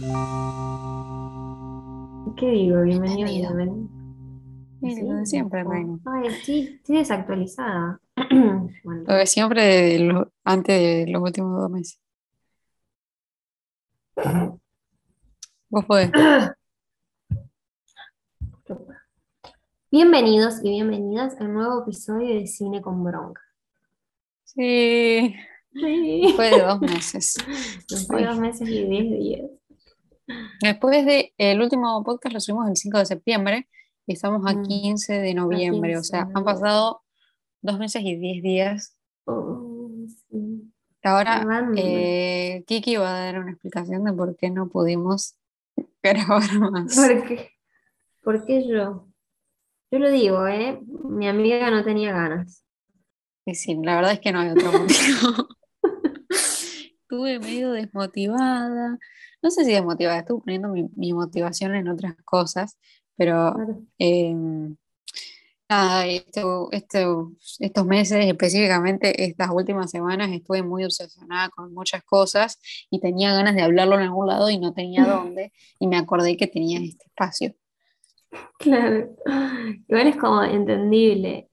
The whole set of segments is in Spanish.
¿Qué digo? Bienvenido, Bienvenido. bienvenido. Sí, siempre, o- Reina. Ay, sí, estoy desactualizada. Bueno, Lo siempre de lo- antes de los últimos dos meses. Vos podés. Bienvenidos y bienvenidas a un nuevo episodio de Cine con Bronca. Sí, Sí. después de dos meses. Después de dos meses y diez días. Después de el último podcast lo subimos el 5 de septiembre y estamos a Mm. 15 de noviembre. O 15 sea, han pasado dos meses y diez días. Oh, sí. Ahora, eh, Kiki va a dar una explicación de por qué no pudimos grabar más. ¿Por qué? ¿Por qué yo? Yo lo digo, ¿eh? Mi amiga no tenía ganas. Y sí, la verdad es que no hay otro motivo. Estuve medio desmotivada. No sé si desmotivada, estuve poniendo mi, mi motivación en otras cosas, pero Claro. eh, nada, esto- esto- estos meses, específicamente estas últimas semanas, estuve muy obsesionada con muchas cosas y tenía ganas de hablarlo en algún lado y no tenía dónde, y me acordé que tenía este espacio. Claro. Igual es como entendible.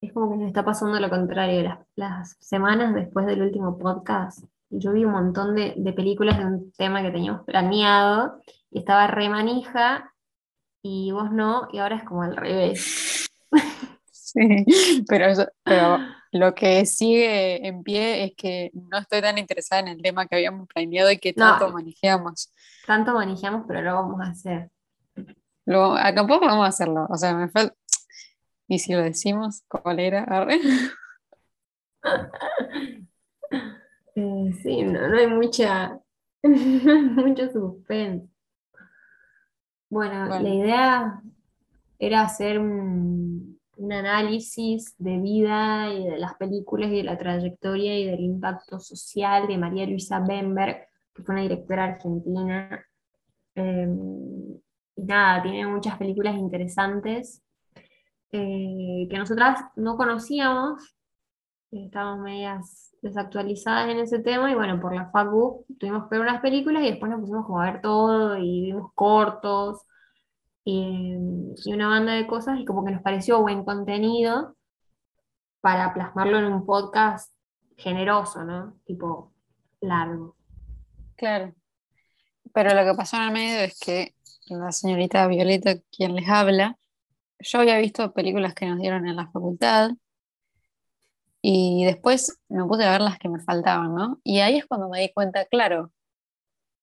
Es como que nos está pasando lo contrario. Las, las semanas después del último podcast, yo vi un montón de, de películas de un tema que teníamos planeado y estaba re manija y vos no, y ahora es como al revés. Sí, pero, eso- pero lo que sigue en pie es que no estoy tan interesada en el tema que habíamos planeado y que No. tanto manejamos. Tanto manejamos, pero lo vamos a hacer. Lo, a tampoco vamos a hacerlo. O sea, me falta. ¿Y si lo decimos? ¿Cuál era? Eh, sí, no, no hay mucha, no hay mucho suspense. Bueno, Bueno. la idea era hacer un, un análisis de vida y de las películas y de la trayectoria y del impacto social de María Luisa Bemberg, que fue una directora argentina. Eh, y nada, tiene muchas películas interesantes eh, que nosotras no conocíamos, estábamos medias desactualizadas en ese tema y bueno, por la facu tuvimos que ver unas películas y después nos pusimos como a ver todo y vimos cortos y, y una banda de cosas y como que nos pareció buen contenido para plasmarlo en un podcast generoso, ¿no? Tipo largo. Claro. Pero lo que pasó en el medio es que la señorita Violeta, quien les habla, yo había visto películas que nos dieron en la facultad y después me puse a ver las que me faltaban, ¿no? Y ahí es cuando me di cuenta, claro,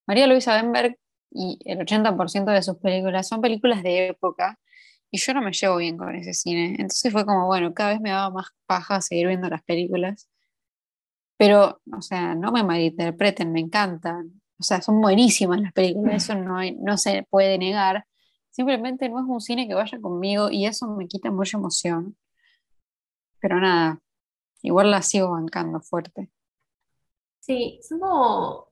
María Luisa Bemberg y el 80% de sus películas son películas de época y yo no me llevo bien con ese cine. Entonces fue como, bueno, cada vez me daba más paja seguir viendo las películas. Pero, o sea, no me malinterpreten, me encantan. O sea, son buenísimas las películas, eso no, no se puede negar. Simplemente no es un cine que vaya conmigo y eso me quita mucha emoción. Pero nada, igual la sigo bancando fuerte. Sí, son como.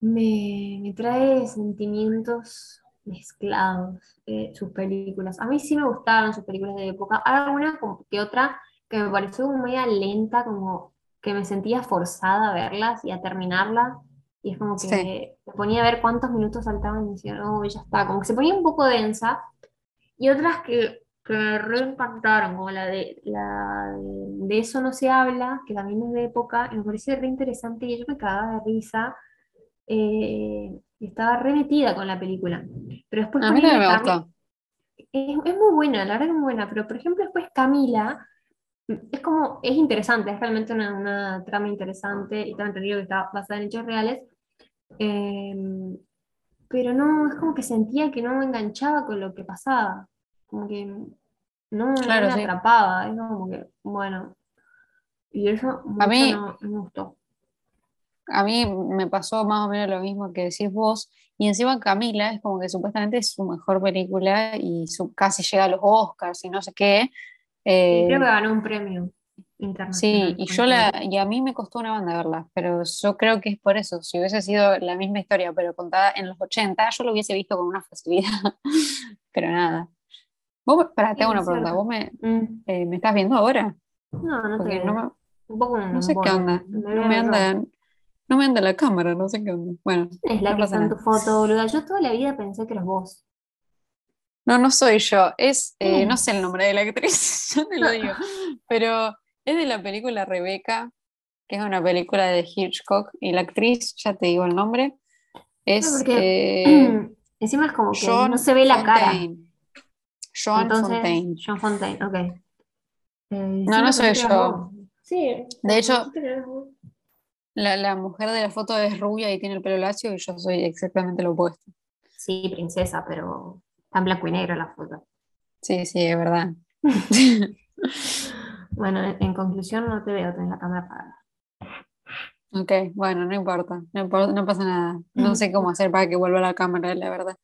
Me, me trae sentimientos mezclados eh, sus películas. A mí sí me gustaron sus películas de época. Hay alguna como que otra que me pareció como media lenta, como que me sentía forzada a verlas y a terminarlas. Y es como que Sí. me ponía a ver cuántos minutos saltaban y decía, no, ya está. Como que se ponía un poco densa. Y otras que, que me reimpactaron, como la de, la de, de Eso no se habla, que también es de época, y me pareció re interesante y yo me cagaba de risa. eh, y estaba re metida con la película. Pero después A mí me gustó. es, es muy buena, la verdad que es muy buena, pero por ejemplo después Camila, mm, es como, es interesante, es realmente una, una trama interesante y tengo entendido que está basada en hechos reales, eh, pero no, es como que sentía que no me enganchaba con lo que pasaba, como que no, no Claro, me sí. atrapaba, es como que, bueno, y eso mucho mí- no, me gustó. A mí me pasó más o menos lo mismo que decís vos. Y encima Camila es como que supuestamente es su mejor película y su, casi llega a los Oscars y no sé qué. Eh, creo que ganó un premio sí, y yo la, y a mí me costó una banda verla, pero yo creo que es por eso. Si hubiese sido la misma historia, pero contada en los 80, yo lo hubiese visto con una facilidad. Pero nada. Vos, para, te hago una pregunta. ¿Vos me, Mm, eh, me estás viendo ahora? No, no te veo. no, me- Un poco no sé qué onda. Me No me yo. andan. No me anda la cámara, no sé qué onda. Bueno, Es la no que está en tu foto, boluda. Yo toda la vida pensé que eras vos. No, no soy yo. Es, eh, ¿Quién no sé el nombre de la actriz, yo te lo digo. Pero es de la película Rebeca, que es una película de Hitchcock. Y la actriz, ya te digo el nombre, No, es porque eh, encima es como que no se ve la cara. Fontaine. Joan Entonces, Fontaine. John Fontaine, ok. Eh, No, sí, no soy yo. vos. Sí. De hecho-. La, la mujer de la foto es rubia y tiene el pelo lacio y yo soy exactamente lo opuesto. Sí, princesa, pero está en blanco y negro la foto. Sí, sí, es verdad. Bueno, en, en conclusión no te veo, tenés la cámara apagada. Ok, bueno, no importa, no, pasa nada. No sé cómo hacer para que vuelva la cámara, la verdad.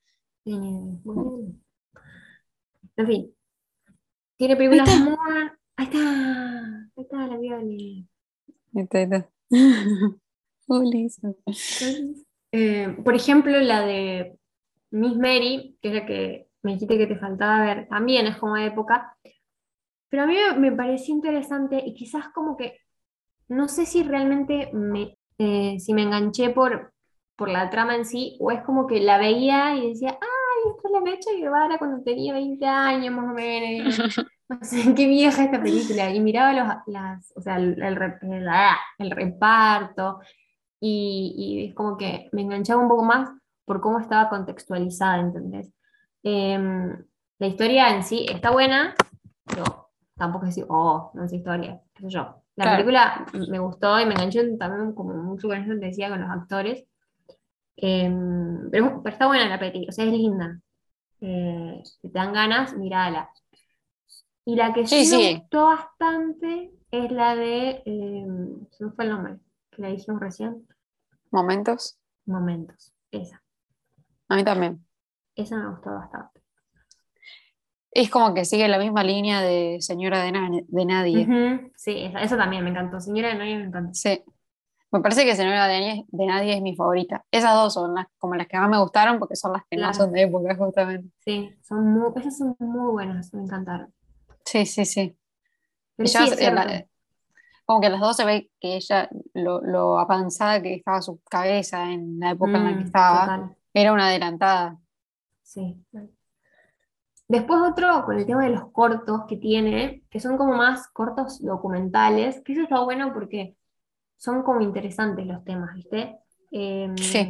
Eh, muy bien. En fin. Tiene películas está. muy... Ahí está. Ahí está la Viole. Ahí está, ahí está. Ulis. Eh, por ejemplo, la de Miss Mary, que es la que me dijiste que te faltaba ver, también es como de época, pero a mí me, pareció interesante y quizás como que, no sé si realmente me, eh, si me enganché por, por la trama en sí, o es como que la veía y decía, ay, esta es la Mecha Guevara cuando tenía 20 años más o menos. No sé, qué vieja esta película. Y miraba los, las, o sea, el, el el- ah, el reparto, y, y es como que me enganchaba un poco más por cómo estaba contextualizada, ¿entendés? Em, la historia en sí está buena, pero tampoco es decir, oh, no es historia, qué sé yo. La Claro. película me gustó y me enganchó también como mucho con eso que decía, con los actores. Em, pero, pero está buena la peli, o sea, es linda. Eh, si te dan ganas, mírala. Y la que Sí, sí, me gustó bastante es la de, em, se me fue el nombre, que la dijimos recién, Momentos. Momentos. Esa, A mí también. esa me gustó bastante. Es como que sigue la misma línea de Señora de, Na- de Nadie. Sí, esa, esa también me encantó. Señora de Nadie me encantó. Sí. Me parece que Señora de Nadie, de Nadie es mi favorita. Esas dos son las, como las que más me gustaron porque son las que no Claro. son de época, justamente. Sí, son muy, esas son muy buenas, me encantaron. Sí, sí, sí. La- como que las dos se ve que ella, lo, lo avanzada que estaba su cabeza en la época en la que Mm, estaba, total, era una adelantada. sí. Después otro con el tema de los cortos que tiene, que son como más cortos documentales, que eso está bueno porque son como interesantes los temas, ¿viste? Em, Sí.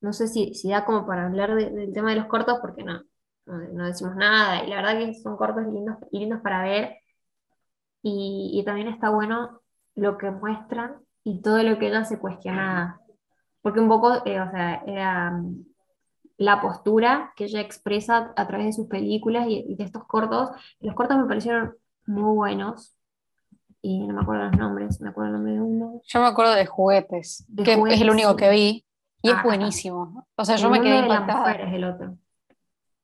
No sé si, si da como para hablar de- del tema de los cortos porque no, no, no decimos nada y la verdad que son cortos lindos, lindos para ver y, y también está bueno lo que muestran y todo lo que ella se cuestionaba. Porque un poco, eh, o sea, era mm, la postura que ella expresa a través de sus películas y, y de estos cortos. Los cortos me parecieron muy buenos y no me acuerdo los nombres, me acuerdo el nombre de uno. Yo me acuerdo de juguetes, De que es el único sí. que vi, y Ah, es está. buenísimo. O sea, yo me quedé de impactada. es el otro.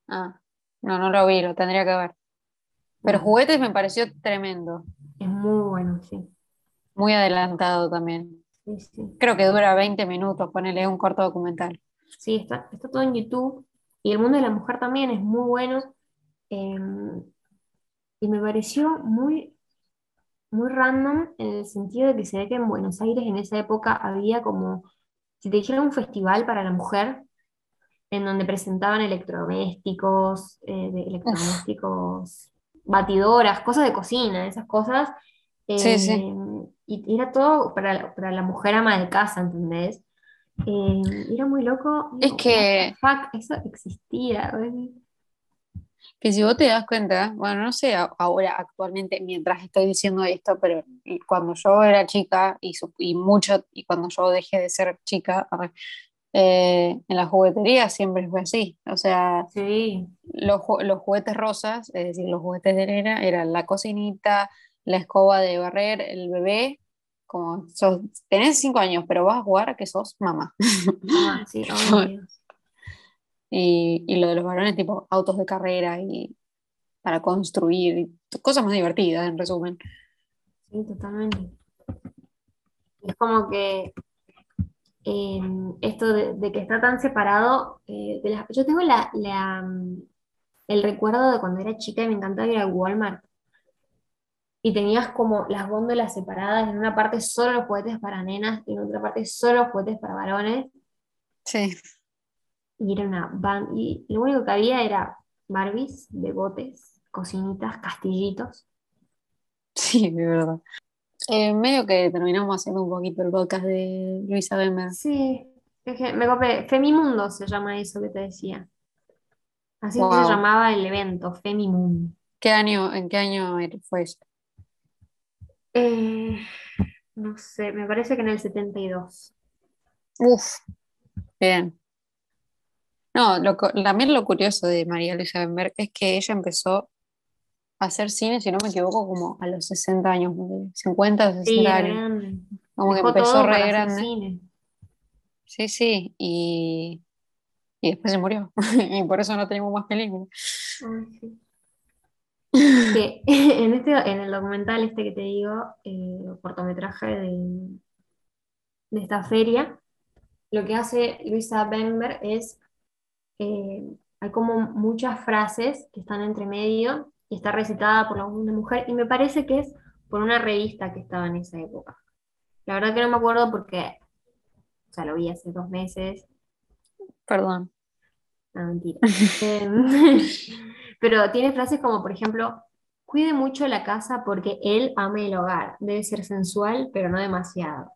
Ah, no, no lo vi, lo tendría que ver. Pero Bueno, juguetes me pareció tremendo, es muy bueno, sí. muy adelantado también. Sí, sí. Creo que dura 20 minutos, ponele un corto documental. Sí, está, está todo en YouTube. Y el mundo de la mujer también es muy bueno. eh, y me pareció muy, muy random en el sentido de que se ve que en Buenos Aires en esa época había como, si te dijera un festival para la mujer, en donde presentaban electrodomésticos, eh, de electrodomésticos, batidoras, cosas de cocina, esas cosas. Sí, sí. eh, y era todo para, la- para la mujer ama de casa, ¿entendés? Eh, era muy loco. Es que- fuck, eso existía. güey. Que si vos te das cuenta, bueno, no sé ahora actualmente mientras estoy diciendo esto, pero cuando yo era chica y, su- y mucho, y cuando yo dejé de ser chica, eh, en la juguetería siempre fue así. O sea, Sí, los, los juguetes rosas, es decir, los juguetes de nena, eran la cocinita, la escoba de barrer, el bebé, como sos, tenés cinco años, pero vas a jugar a que sos mamá. ah, sí, obvio. Y, y lo de los varones, tipo autos de carrera y para construir, y cosas más divertidas, en resumen. Sí, totalmente. Es como que eh, esto de, de que está tan separado, eh, de yo tengo la, la, mm, el recuerdo de cuando era chica y me encantaba ir al Walmart. y tenías como las góndolas separadas, en una parte solo los juguetes para nenas y en otra parte solo los juguetes para varones. Sí. Y era una ban y lo único que había era Barbies, botes, cocinitas, castillitos. Sí, de verdad. Eh, medio que terminamos haciendo un poquito el podcast de Luisa Bember. Sí, es que me copé. Femimundo se llama eso que te decía. Así se Wow. llamaba el evento, Femimundo. ¿Qué año, ¿En qué año fue eso? Eh, no sé, me parece que en el 72. Uf, bien. No, lo, también lo curioso de María Luisa Bemberg es que ella empezó a hacer cine, si no me equivoco, como a los 60 años, de 50 o 60 Sí, era años. Como que empezó re grande. cine. Sí, sí, y, y después se murió. Y por eso no tenemos más películas. Ay, sí. Que en, este, en el documental este que te digo, eh, cortometraje de, de esta feria, lo que hace Luisa Bember es, eh, hay como muchas frases que están entre medio y está recitada por la una mujer y me parece que es por una revista que estaba en esa época. La verdad que no me acuerdo porque, o sea, lo vi hace dos meses, Perdón. no, mentira. Em, pero tiene frases como, por ejemplo, cuide mucho la casa porque él ama el hogar. Debe ser sensual, pero no demasiado.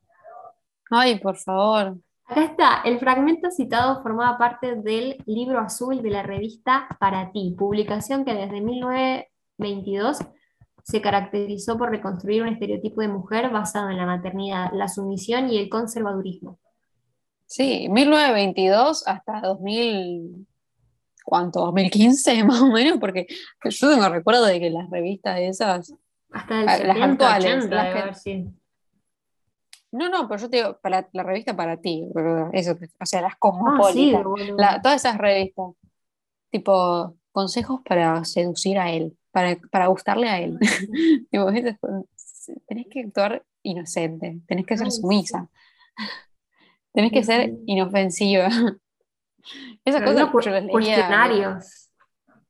Ay, por favor. Acá está, el fragmento citado formaba parte del libro azul de la revista Para ti, publicación que desde 1922 se caracterizó por reconstruir un estereotipo de mujer basado en la maternidad, la sumisión y el conservadurismo. Sí, 1922 hasta 2000, ¿cuánto? 2015 más o menos, porque yo tengo recuerdo de que las revistas esas, Hasta el Ah, las 70, actuales, 80 las que- haber sido. No, no, pero yo te digo, para la revista para ti, eso, o sea, las Ah, sí, cosmopolitas, la- todas esas revistas, tipo consejos para seducir a él, para, para gustarle a él. Tipo, tenés que actuar inocente, tenés que ser Ay, sí. sumisa, tenés que ser inofensiva. Esas Pero cosas yo las leía. cuestionarios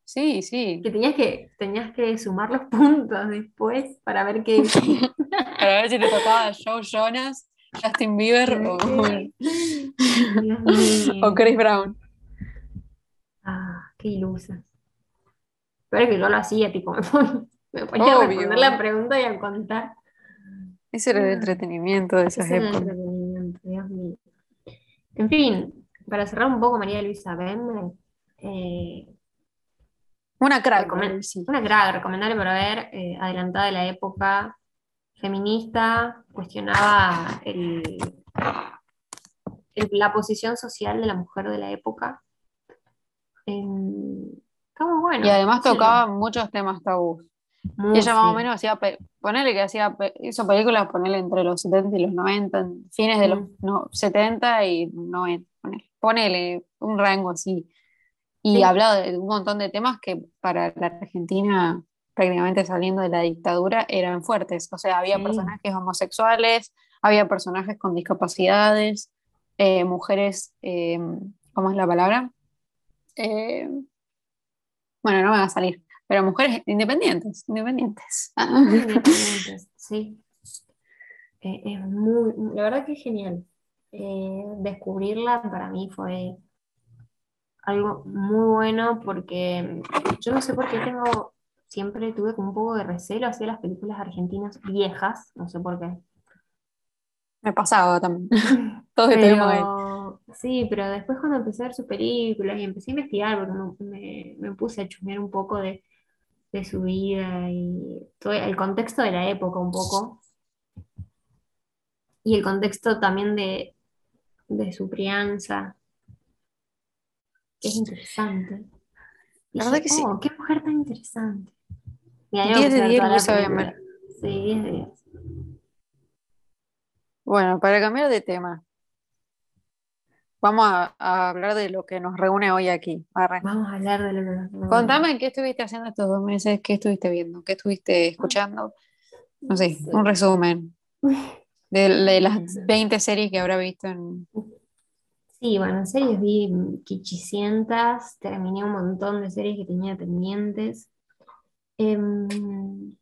Sí, sí. que tenías que, tenías que sumar los puntos después para ver qué Para ver si le tocaba a Joe Jonas, Justin Bieber o, o Chris Brown. Ah, qué ilusas. Pero es que yo lo hacía, tipo, me ponía, me ponía a responder la pregunta y a contar. Ese era el Ah. entretenimiento de esas Ese era el épocas. entretenimiento, Dios mío. En fin, para cerrar un poco, María Luisa Bember, eh, Una crack. Una crack, recomendable para ver, eh, adelantada de la época, feminista, cuestionaba el- el- la posición social de la mujer de la época. Em, está muy bueno. Y además Sí, tocaba muchos temas tabú. muy, Y ella más o menos hacía, ponele que hacía, hizo películas, ponele entre los 70 y los 90, en fines de los no, 70 y 90, ponele, ponele un rango así. Y Sí. hablaba de un montón de temas que para la Argentina, prácticamente saliendo de la dictadura, eran fuertes. O sea, había Sí. personajes homosexuales, había personajes con discapacidades, eh, mujeres, eh, ¿cómo es la palabra? Eh, bueno, no me va a salir, pero mujeres independientes, independientes. Independientes, sí. Es muy, la verdad que es genial. Descubrirla para mí fue algo muy bueno porque yo no sé por qué tengo, siempre tuve como un poco de recelo hacia las películas argentinas viejas, no sé por qué. Me pasaba también. Todos. Pero, sí, pero después cuando empecé a ver sus películas y empecé a investigar, porque me, me- me puse a chusmear un poco de, de su vida y todo el contexto de la época un poco, y el contexto también de, de su crianza, que es interesante. Y La verdad que sí. "Oh, qué mujer tan interesante. Y ahí 10 de empecé a ver 10 toda la Luisa. Bember. Sí, 10 de 10. Bueno, para cambiar de tema, vamos a, a hablar de lo que nos reúne hoy aquí. Arre. Vamos a hablar de lo que nos- Contame qué estuviste haciendo estos dos meses, qué estuviste viendo, qué estuviste escuchando. No sé, Sí. un resumen de, de las 20 series que habrá visto en... Sí, bueno, en series vi Kichicientas, terminé un montón de series que tenía pendientes. Em,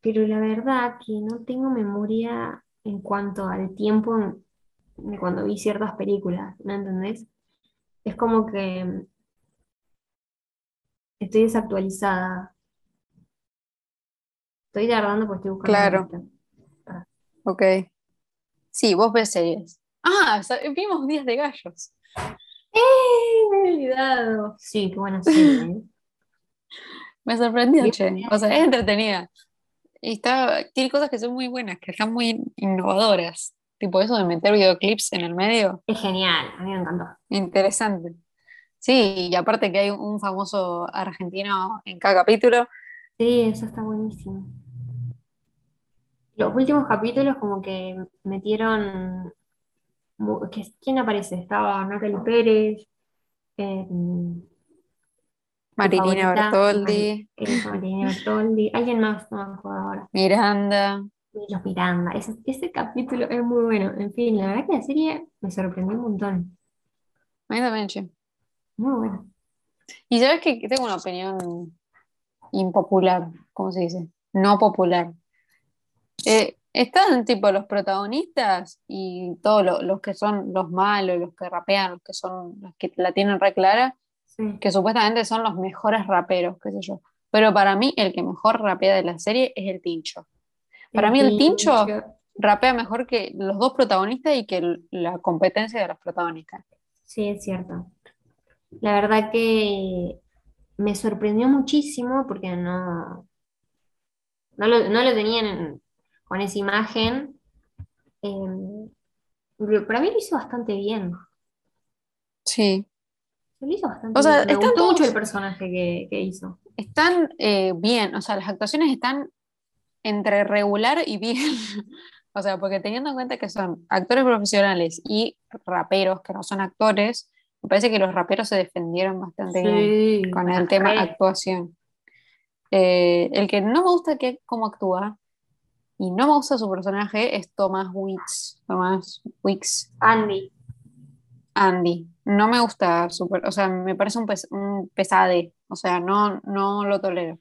pero la verdad que no tengo memoria en cuanto al tiempo en- de cuando vi ciertas películas, ¿me entendés? Es como que estoy desactualizada. Estoy tardando porque estoy buscando Claro. Ok. Sí, vos ves series. Ah, vimos Días de Gallos. ¡Eh! Me he olvidado. Sí, qué buena serie, ¿eh? Me sorprendió, che. O sea, es entretenida. Y está, tiene cosas que son muy buenas, que están muy innovadoras. Tipo eso de meter videoclips en el medio. Es genial, a mí me encantó. Interesante. Sí, y aparte que hay un famoso argentino en cada capítulo. Sí, eso está buenísimo. Los últimos capítulos como que metieron... ¿Quién aparece? Estaba Natalie Pérez, eh, tu Marilina Bertoldi, eh, Marilina Bertoldi, alguien más, no me acuerdo ahora. Miranda. Los Miranda, ese, ese capítulo es muy bueno. En fin, la verdad que la serie me sorprendió un montón. Che. Muy buena. Y sabes que tengo una opinión impopular, ¿cómo se dice? No popular. Eh, están tipo los protagonistas y todos lo- los que son los malos, los que rapean, los que son los que la tienen re clara, Sí. que supuestamente son los mejores raperos, qué sé yo. Pero para mí el que mejor rapea de la serie es el Tincho. Para mí el Tincho rapea mejor que los dos protagonistas y que el- la competencia de los protagonistas. Sí, es cierto. La verdad que me sorprendió muchísimo porque no, no lo, no lo tenían en- con esa imagen. Eh, pero para mí lo hizo bastante bien. Sí. Lo hizo bastante O sea, bien. Me gustó mucho el personaje que, que hizo. Están eh, bien, o sea, las actuaciones están entre regular y bien. O sea, porque teniendo en cuenta que son actores profesionales y raperos que no son actores, me parece que los raperos se defendieron bastante bien con el tema re. actuación. Eh, el que no me gusta que cómo actúa y no me gusta su personaje es Thomas Wicks. Thomas Wicks, Andy. Andy. No me gusta su o sea, me parece un, pes- un pesade. O sea, no, no lo tolero.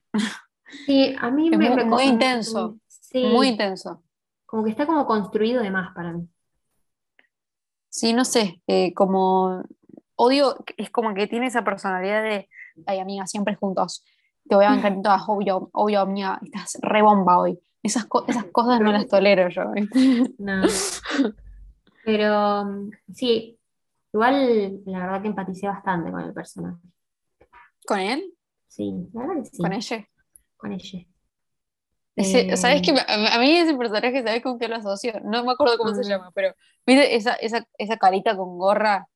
Sí, a mí Es me, muy- me- muy intenso, Sí, Muy intenso. como que está como construido de más para mí. Sí, no sé, eh, como odio, es como que tiene esa personalidad de, ay amiga, siempre juntos, te voy a bancar en todas, obvio, obvio, amiga, estás re bomba hoy. Esas, co- esas cosas no las tolero yo. No. Pero sí, igual la verdad que empaticé bastante con el personaje. ¿Con él? Sí, la verdad que sí, ¿Con ella? con ella. Ese- Eh, ¿Sabes qué? A a mí ese personaje, ¿sabes con qué lo asocio? No me acuerdo cómo se Mm. llama, pero ¿viste esa, esa, esa carita con gorra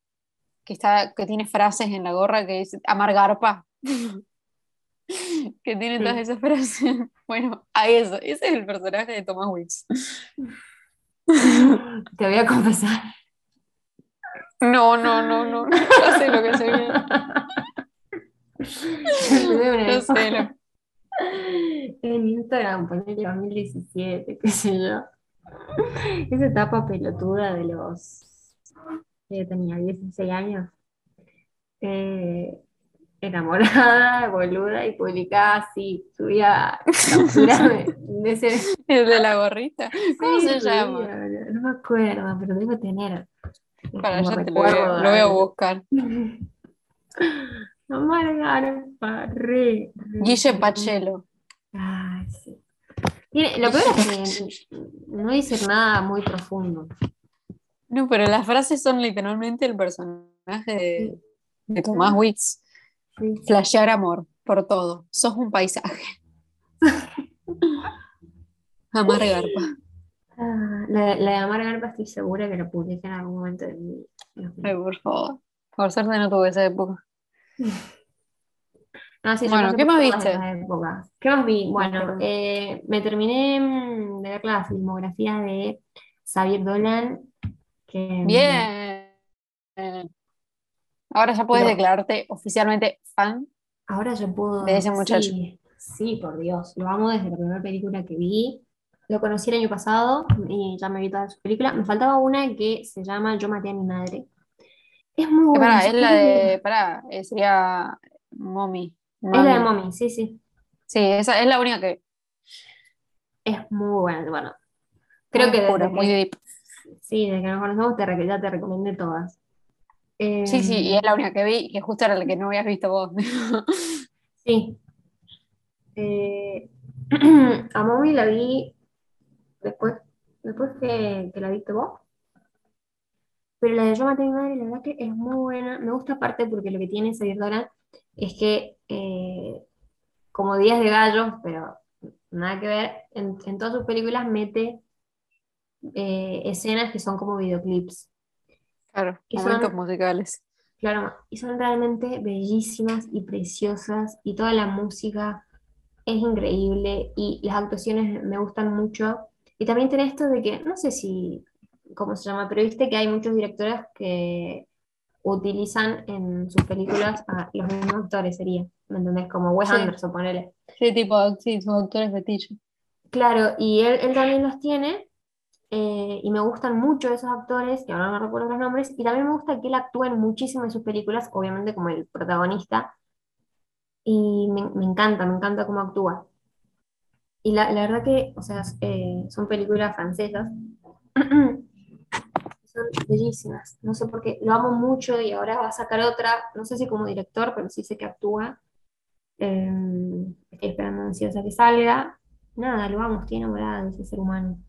que, está, que tiene frases en la gorra que dice amargarpa? que tiene todas esas frases. Bueno, a eso, ese es el personaje de Thomas Wicks. Te voy a confesar. No, no, no, no, no, sé lo que se viene. Yo sé lo- En Instagram, ponele 2017, qué sé yo. Esa etapa pelotuda de los que tenía 16 años. Eh, enamorada, boluda, y publicaba así, subía de, ese. el de la gorrita. ¿Cómo Sí, se llama? No me acuerdo, pero debo tener. Para allá te lo voy, a- recuerdo lo voy a buscar. Amargar, re, re, Guille. Pachelo. Ay, sí. Tiene- lo peor es que no dice nada muy profundo. No, pero las frases son literalmente el personaje de, de Tomás Wicks. Flashear amor por todo. Sos un paisaje. Amargarpa. Ah, la, la de Amar Garpa estoy segura que la publiqué en algún momento de mi. Ay, por favor. Por suerte no tuve esa época. No, sí, Bueno, ¿qué más viste? ¿Qué más vi? Bueno, eh, me terminé mm, de ver la filmografía de Xavier Dolan, que Bien. Ahora ya puedes Pero- declararte oficialmente fan. ahora yo puedo... De ese muchacho. Sí, sí, por Dios, lo amo desde la primera película que vi. Lo conocí el año pasado y ya me vi todas sus películas. Me faltaba una que se llama Yo maté a mi madre. Es muy buena. pará, es la de. Pará, eh, sería Mommy. Es la de. Mommy, sí, sí. Sí, esa es la única que. Es muy buena. Bueno, creo Muy que desde muy que, deep. sí, desde que nos conocemos te, ya te recomendé todas. Sí, sí, y Em, es la única que vi, que justo era la que no habías visto vos. Sí. Eh, a Mommy la vi después, después que, que la viste vos. Pero la de Yo maté a mi madre, la verdad que es muy buena. Me gusta aparte porque lo que tiene esa directora es que, eh, como Días de Gallos, pero nada que ver, en, en todas sus películas mete eh, escenas que son como videoclips. Claro, momentos son- musicales. Claro, y son realmente bellísimas y preciosas y toda la música es increíble y las actuaciones me gustan mucho. Y también tiene esto de que, no sé si, cómo se llama, pero viste que hay muchos directores que utilizan en sus películas a los mismos actores, sería, ¿me entendés? Como Wes Sí. Anderson, ponele. Sí, tipo, sí, sus autores fetiche. Claro, y él, él también los tiene, eh, y me gustan mucho esos actores, que ahora no recuerdo los nombres, y también me gusta que él actúe en muchísimas de sus películas, obviamente como el protagonista, y me, encanta, me encanta cómo actúa. Y la, la verdad que, o sea, eh, son películas francesas, son bellísimas, no sé por qué, lo amo mucho y ahora va a sacar otra, no sé si como director, pero sí sé que actúa. Eh, estoy esperando ansiosa que salga. Nada, lo amo, estoy enamorada de ese ser humano.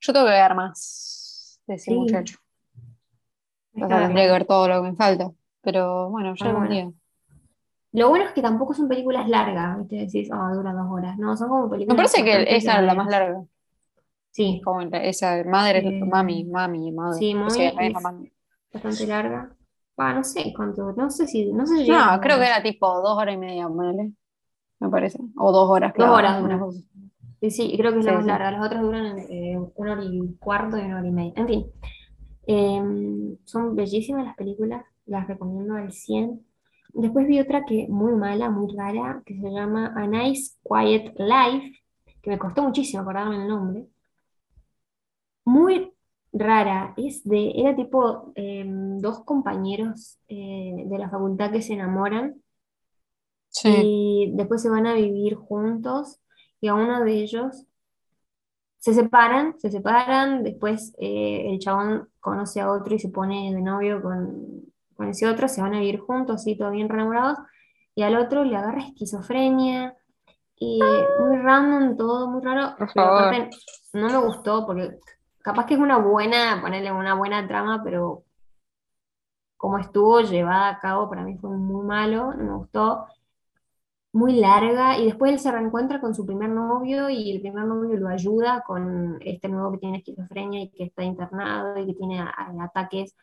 Yo tengo que ver más de ese Sí. muchacho. O sea, tendría que ver todo lo que me falta. Pero bueno, ya Ah, algún bueno. Lo bueno es que tampoco son películas largas, ¿viste? Decís, oh, dura dos horas. No, son como Me películas parece que esa es la más larga. Sí, Como esa madre, Eh, mami, mami, madre. sí, Mommy es la es más- bastante larga. Ah, no sé cuánto, no sé si, no sé si No, creo que horas. era tipo dos horas y media, ponele, me parece. O dos horas, Dos claro. horas una Sí, creo que es la Sí, más sí. larga. Las otras duran eh, una hora y cuarto y una hora y media. En fin, eh, son bellísimas las películas, las recomiendo al 100. Después vi otra que muy mala, muy rara, que se llama A Nice Quiet Life, que me costó muchísimo acordarme el nombre. Muy rara, es de, era tipo eh, dos compañeros eh, de la facultad que se enamoran Sí, y después se van a vivir juntos y a uno de ellos se separan, se separan, después eh, el chabón conoce a otro y se pone de novio con, con ese otro, se van a vivir juntos, así, todo bien enamorados, y al otro le agarra esquizofrenia, y muy random, todo muy raro, por pero favor. aparte no me gustó, porque capaz que es una buena, ponerle una buena trama, pero como estuvo llevada a cabo, para mí fue muy malo, no me gustó muy larga y después él se reencuentra con su primer novio y el primer novio lo ayuda con este nuevo que tiene esquizofrenia y que está internado y que tiene ataques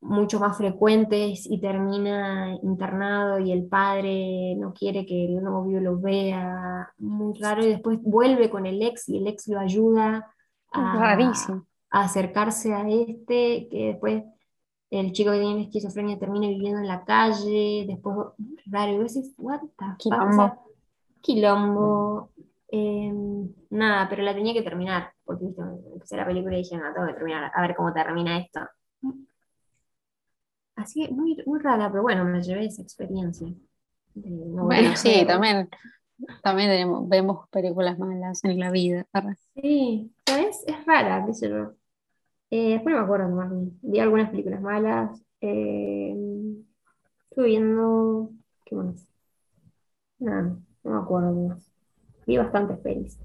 mucho más frecuentes y termina internado y el padre no quiere que el novio lo vea, muy raro, y después vuelve con el ex y el ex lo ayuda a, a acercarse a este, que después el chico que tiene esquizofrenia termina viviendo en la calle, después raro, y vos decís, what the fuck? Quilombo. sea, quilombo, eh, nada, pero la tenía que terminar, porque viste, empecé la película y dije, no, tengo que terminar, a ver cómo termina esto. Así que muy, muy rara, pero bueno, me llevé esa experiencia. de no volver Bueno, sí, también, también tenemos, vemos películas malas en la vida. Sí, ¿sabes? Es rara, qué sé yo. Eh, después no me acuerdo qué más vi. Algunas películas malas. Eh, estuve viendo. ¿Qué más? Nada, no me acuerdo más. Vi bastantes pelis.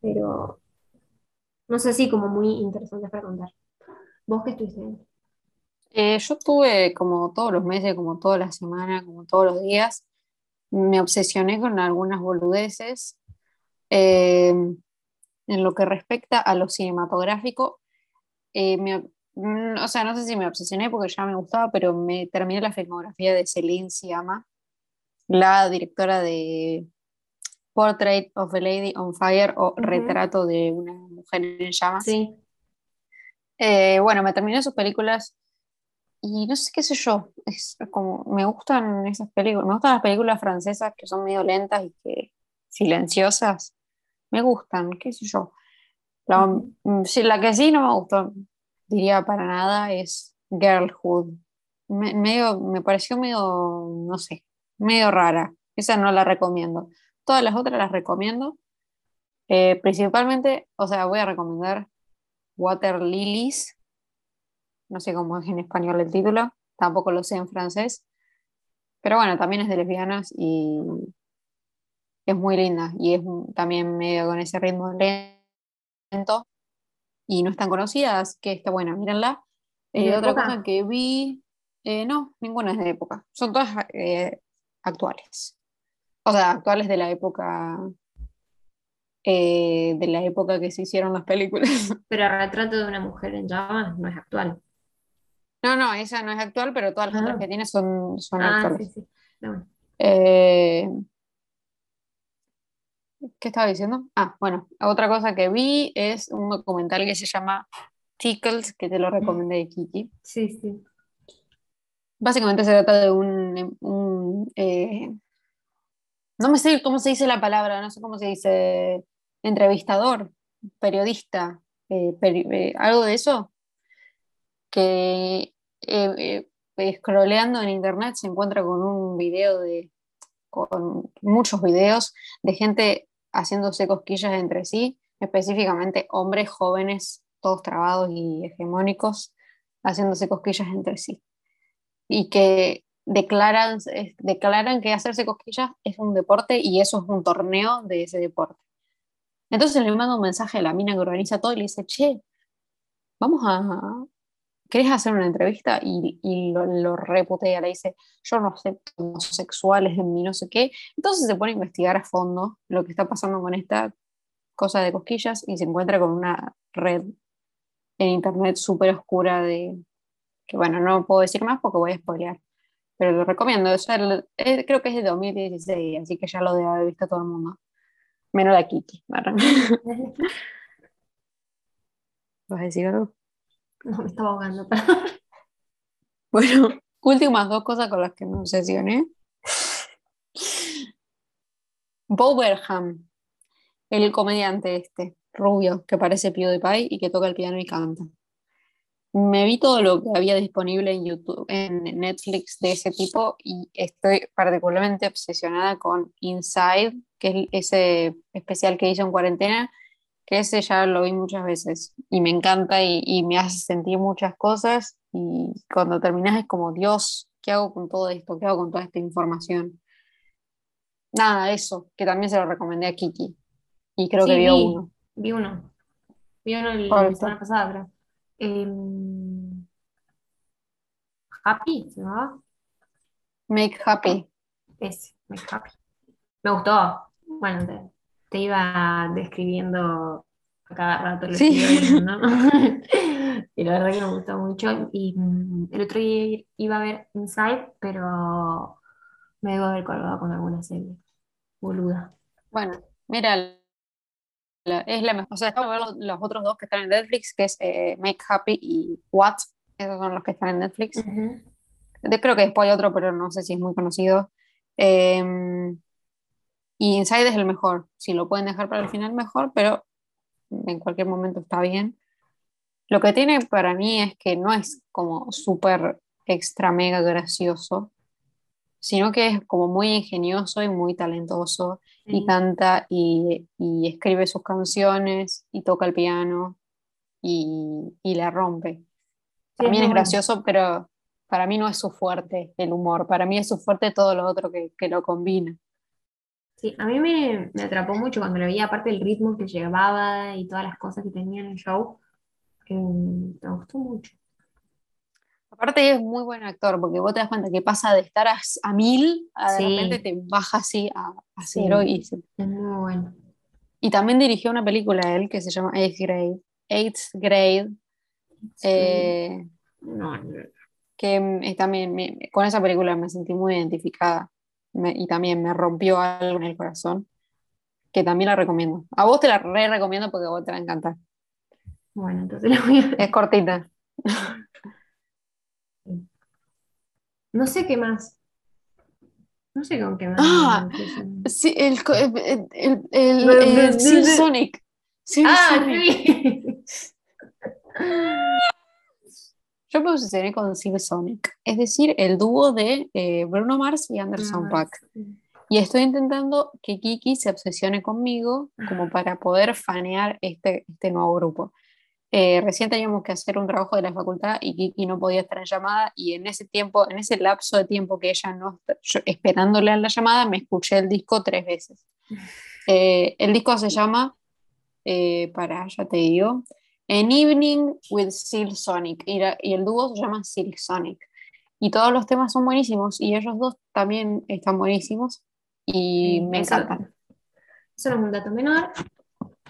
Pero no sé si como muy interesantes para contar. ¿Vos qué estuviste viendo? Eh, yo tuve como todos los meses, como toda la semana, como todos los días, me obsesioné con algunas boludeces. En lo que respecta a lo cinematográfico, eh, me- mm, o sea, no sé si me obsesioné porque ya me gustaba, pero me terminé la filmografía de Celine Sciamma, la directora de Portrait of a Lady on Fire o. Retrato de una mujer en llamas. Sí, Eh, bueno, me terminé sus películas y no sé qué sé yo, es como, me gustan esas películas, me gustan las películas francesas que son medio lentas y que silenciosas, me gustan, qué sé yo. La, mm, la que sí no me gustó, diría para nada, es Girlhood. Me, medio, me pareció medio, no sé, medio rara. Esa no la recomiendo. Todas las otras las recomiendo. Eh, principalmente, o sea, voy a recomendar Water Lilies. No sé cómo es en español el título, tampoco lo sé en francés. Pero bueno, también es de lesbianas y es muy linda y es también medio con ese ritmo lento y no están conocidas, que está buena, mírenla. Eh, otra cosa que vi, eh, no, ninguna es de época, son todas eh, actuales. O sea, actuales de la época de la época que se hicieron las películas. Pero el retrato de una mujer en llamas no es actual. No, no, esa no es actual, pero todas las otras que tiene son, son ah, actuales. Sí, sí. ¿Qué estaba diciendo? Ah, bueno, otra cosa que vi es un documental que se llama Tickles, que te lo recomendé de Kiki. Sí, sí. Básicamente se trata de un, eh, no me sé cómo se dice la palabra, no sé cómo se dice, entrevistador, periodista, eh, eh, algo de eso, que scrolleando en internet se encuentra con un video de, con muchos videos de gente haciéndose cosquillas entre sí, específicamente hombres jóvenes, todos trabados y hegemónicos, haciéndose cosquillas entre sí. Y que declaran, declaran que hacerse cosquillas es un deporte y eso es un torneo de ese deporte. Entonces le mando un mensaje a la mina que organiza todo y le dice, che, vamos a, ¿querés hacer una entrevista? Y, lo, lo, reputea, le dice, yo no acepto homosexuales en mí, no sé qué. Entonces se pone a investigar a fondo lo que está pasando con esta cosa de cosquillas y se encuentra con una red en internet súper oscura de, que bueno, no puedo decir más porque voy a spoilear, pero lo recomiendo. Eh, creo que es de 2016, así que ya lo debe haber visto todo el mundo. Menos la Kiki. ¿Vas a decir algo? No, me estaba ahogando. Bueno, últimas dos cosas con las que me obsesioné. Bowerham, el comediante este, rubio, que parece PewDiePie y que toca el piano y canta. Me vi todo lo que había disponible en YouTube, en Netflix de ese tipo y estoy particularmente obsesionada con Inside, que es ese especial que hizo en cuarentena, que ese ya lo vi muchas veces y me encanta y, me hace sentir muchas cosas y cuando terminas es como, Dios, ¿qué hago con todo esto? ¿Qué hago con toda esta información? Nada, eso, que también se lo recomendé a Kiki y creo que vio uno. Vi uno. Vi uno la semana pasada, creo. Em, happy, ¿no? Make Happy. Ese, Make Happy. Me gustó. Bueno, te iba describiendo a cada rato lo sí. que ¿no? y la verdad que me gustó mucho. Y mm, el otro día iba a ver Inside, pero me debo haber colgado con alguna serie. Boluda. Bueno, mira, es la mejor. O sea, estamos ver los, otros dos que están en Netflix, que es eh, Make Happy y What. Esos son los que están en Netflix. creo que después hay otro, pero no sé si es muy conocido. Eh, y Inside es el mejor. Si lo pueden dejar para el final, mejor, pero en cualquier momento está bien. Lo que tiene para mí es que no es como súper extra mega gracioso, sino que es como muy ingenioso y muy talentoso y canta y, escribe sus canciones y toca el piano y, la rompe. También es gracioso, pero para mí no es su fuerte el humor, para mí es su fuerte todo lo otro que, que lo combina. Sí, a mí me, atrapó mucho cuando lo vi, aparte del ritmo que llevaba y todas las cosas que tenía en el show, me gustó mucho. Aparte es muy buen actor, porque vos te das cuenta que pasa de estar a, mil, a de repente te baja así a, cero y Es muy bueno. Y también dirigió una película él que se llama Eighth Grade. Eighth Grade. Eh, que también con esa película me sentí muy identificada y también me rompió algo en el corazón, que también la recomiendo. A vos te la re recomiendo porque a vos te va a encantar. Bueno, entonces la voy a Es cortita. No sé qué más. No sé con qué más. Ah, sí, el, el, el, Sonic. ah, sí. Yo me obsesioné con Silk Sonic, es decir, el dúo de eh, Bruno Mars y Anderson Paak. Y estoy intentando que Kiki se obsesione conmigo como para poder fanear este, este nuevo grupo. Eh, recién teníamos que hacer un trabajo de la facultad y Kiki no podía estar en llamada y en ese tiempo, en ese lapso de tiempo que ella no, yo, esperándole a la llamada, me escuché el disco tres veces. Eh, el disco se llama, eh, para, ya te digo, An Evening with Silk Sonic y, y el dúo se llama Silk Sonic. Y todos los temas son buenísimos y ellos dos también están buenísimos y me encantan. Eso no es un dato menor.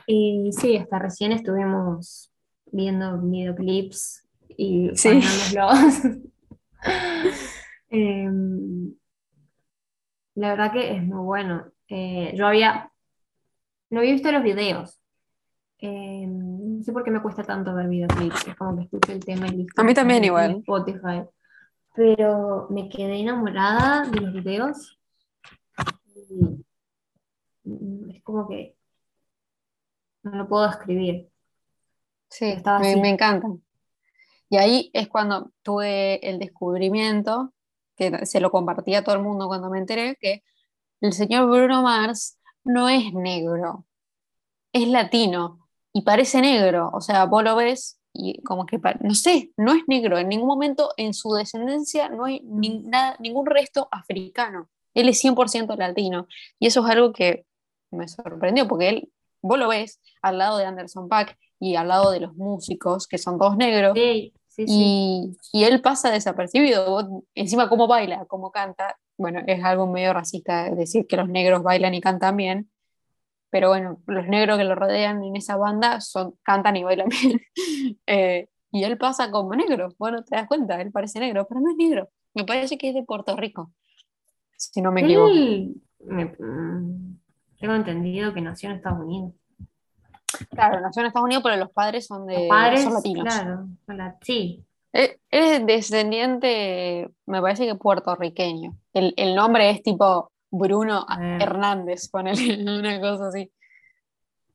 Y sí, hasta recién estuvimos viendo videoclips y sí. Em, la verdad que es muy bueno. Eh, yo había, no había visto los videos. Em, no sé por qué me cuesta tanto ver videoclips. Es como que escucho el tema y listo. A mí también igual. Spotify. Pero me quedé enamorada de los videos Mm, es como que no lo puedo escribir. Sí, me, me encantan. Y ahí es cuando tuve el descubrimiento, que se lo compartía a todo el mundo cuando me enteré, que el señor Bruno Mars no es negro, es latino y parece negro. O sea, vos lo ves y como que, no sé, no es negro. En ningún momento en su descendencia no hay ningún resto africano. Él es 100% latino. Y eso es algo que me sorprendió, porque él, vos lo ves al lado de Anderson Pack y al lado de los músicos, que son todos negros, y, y, él pasa desapercibido. encima, cómo baila, cómo canta. Bueno, es algo medio racista decir que los negros bailan y cantan bien, pero bueno, los negros que lo rodean en esa banda son, cantan y bailan bien. Eh, y él pasa como negro. Bueno, te das cuenta, él parece negro, pero no es negro. Me parece que es de Puerto Rico si no me equivoco. Mm, tengo entendido que nació en Estados Unidos. Claro, nació en Estados Unidos, pero los padres son de padres, son latinos. Claro, sí. Es, descendiente, me parece que puertorriqueño. El, el nombre es tipo Bruno Hernández, ponele una cosa así.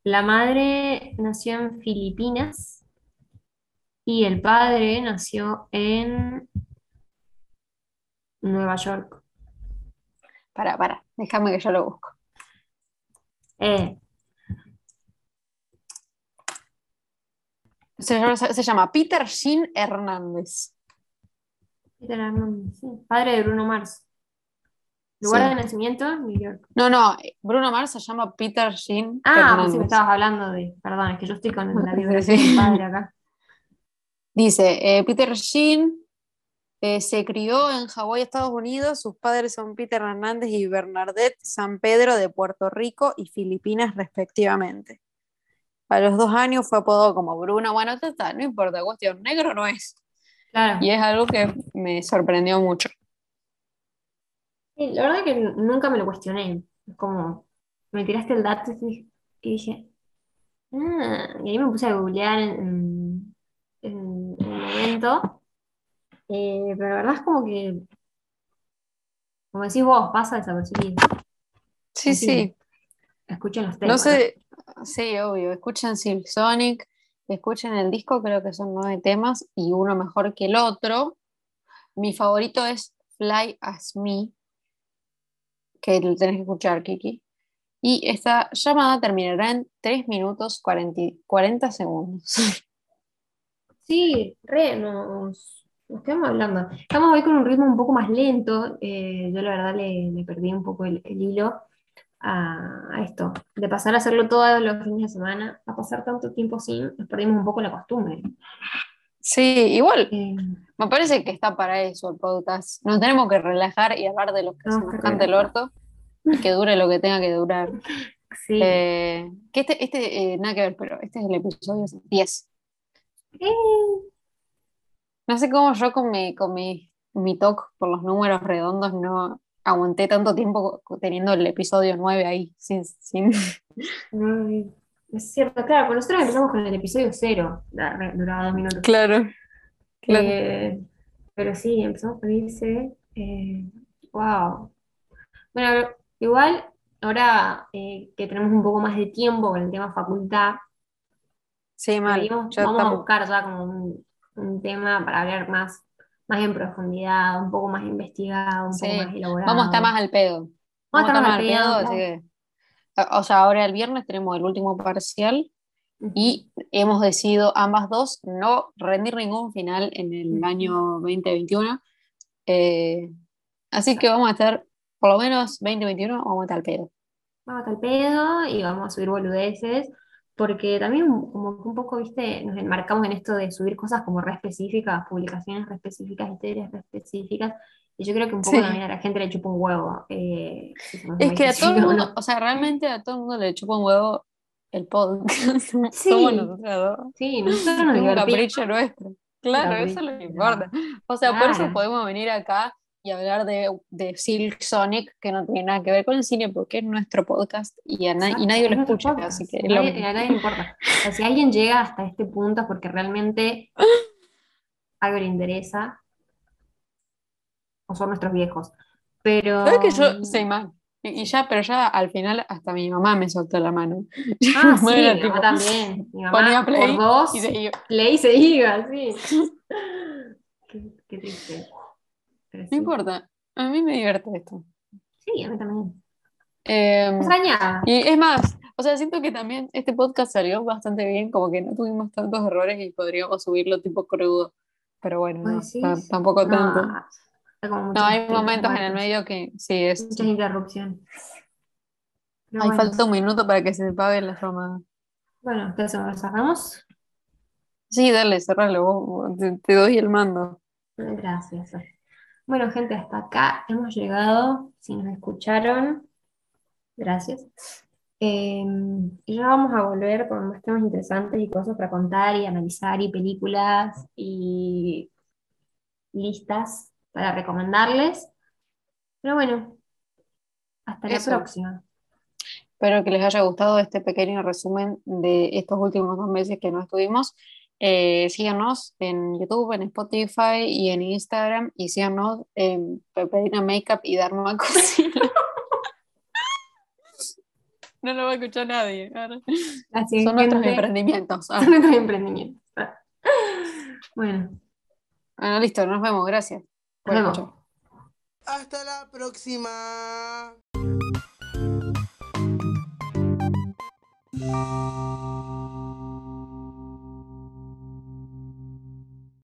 La madre nació en Filipinas y el padre nació en Nueva York. Para, para, déjame que yo lo busco. Eh. Se, llama Peter Jean Hernández. Peter Hernández, sí. Padre de Bruno Mars. ¿Lugar de nacimiento? New York. No, no, Bruno Mars se llama Peter Jean ah, pues sí, me estabas hablando de. Perdón, es que yo estoy con la biografía de padre acá. Dice, eh, Peter Jean eh, se crió en Hawái, Estados Unidos. Sus padres son Peter Hernández y Bernadette San Pedro de Puerto Rico y Filipinas, respectivamente. A los dos años fue apodado como Bruno. Bueno, está, no importa, cuestión, negro no es. Y es algo que me sorprendió mucho. Sí, la verdad que nunca me lo cuestioné. Es como, me tiraste el dato y dije, ah", y ahí me puse a googlear en, en, en el momento eh, pero la verdad es como que, como decís vos, pasa desapercibido. Sí, sí. Escuchen los temas. No sé, sí, obvio. Escuchen Silk Sonic, escuchen el disco, creo que son nueve temas y uno mejor que el otro. Mi favorito es Fly As Me, que lo tenés que escuchar, Kiki. Y esta llamada terminará en 3 minutos 40, 40 segundos. Sí, re, nos, nos quedamos hablando. Estamos hoy con un ritmo un poco más lento. Eh, yo la verdad le, perdí un poco el, hilo a, esto. De pasar a hacerlo todos los fines de semana, a pasar tanto tiempo sin, nos perdimos un poco la costumbre. Sí, igual. Eh, me parece que está para eso el podcast. Nos tenemos que relajar y hablar de lo que se nos canta el orto y que dure lo que tenga que durar. Sí. Eh, que este, este nada que ver, pero este es el episodio 10. No sé cómo yo con mi, con mi, mi talk por los números redondos no aguanté tanto tiempo teniendo el episodio 9 ahí, sin... sin... es cierto, claro, pero nosotros empezamos con el episodio 0, duraba dos minutos. Claro, claro. Eh, pero sí, empezamos con. Eh, wow. Bueno, igual, ahora eh, que tenemos un poco más de tiempo con el tema facultad, sí, mal. vamos a buscar ya como un un tema para hablar más, más en profundidad, un poco más investigado, un poco más elaborado. Vamos a estar más al pedo. Vamos a estar mal mal pedo, pedo, así que. O sea, ahora el viernes tenemos el último parcial y hemos decidido ambas dos no rendir ningún final en el año 2021. Eh, así que vamos a estar, por lo menos 2021, vamos a estar al pedo. Vamos a estar al pedo y vamos a subir boludeces, porque también como que un poco, viste, nos enmarcamos en esto de subir cosas como re específicas, publicaciones re específicas, historias re específicas, y yo creo que un poco Sí. también a la gente le chupa un huevo. eh, si Es que a todo el mundo, o sea, realmente a todo el mundo le chupa un huevo el podcast. Sí. Somos nosotras dos. Sí, nosotros nos un capricho nuestro. Claro, eso es lo que importa. O sea, por eso podemos venir acá y hablar de, de Silk Sonic, que no tiene nada que ver con el cine, porque es nuestro podcast y, a na- y nadie lo escucha, podcast, así que lo nadie- a nadie le importa. O sea, si alguien llega hasta este punto es porque realmente algo le interesa, o son nuestros viejos. Pero. ¿Sabes que yo soy más? Y y ya, pero ya al final hasta mi mamá me soltó la mano. Ah, sí, era mi tipo, mamá también. Mi ponía mamá play por dos, y se iba. play se iba, sí. Qué, qué triste. Pero No sí. importa, a mí me divierte esto. Sí, a mí también. Eh, y es más, o sea, siento que también este podcast salió bastante bien, como que no tuvimos tantos errores y podríamos subirlo tipo crudo. Pero bueno, tampoco tanto. No, como No, hay momentos en el medio que sí, es. Muchas interrupciones. Bueno, falta un minuto para que se pague la llamada. bueno, ¿qué hacemos? ¿Lo cerramos? Sí, dale, cerralo, vos- te, te doy el mando. Gracias. Bueno, gente, hasta acá hemos llegado. Si nos escucharon, gracias. Eh, y ya vamos a volver con más temas interesantes y cosas para contar y analizar y películas y listas para recomendarles. Pero bueno, hasta la próxima. Espero que les haya gustado este pequeño resumen de estos últimos dos meses que no estuvimos. Eh, síganos en YouTube, en Spotify y en Instagram y síganos en Peperina Makeup y Dharma Cocina. No lo va a escuchar nadie. Así Son nuestros emprendimientos. Ah, son nuestros emprendimientos. Bueno, bueno, listo, nos vemos. Gracias. Hasta la próxima.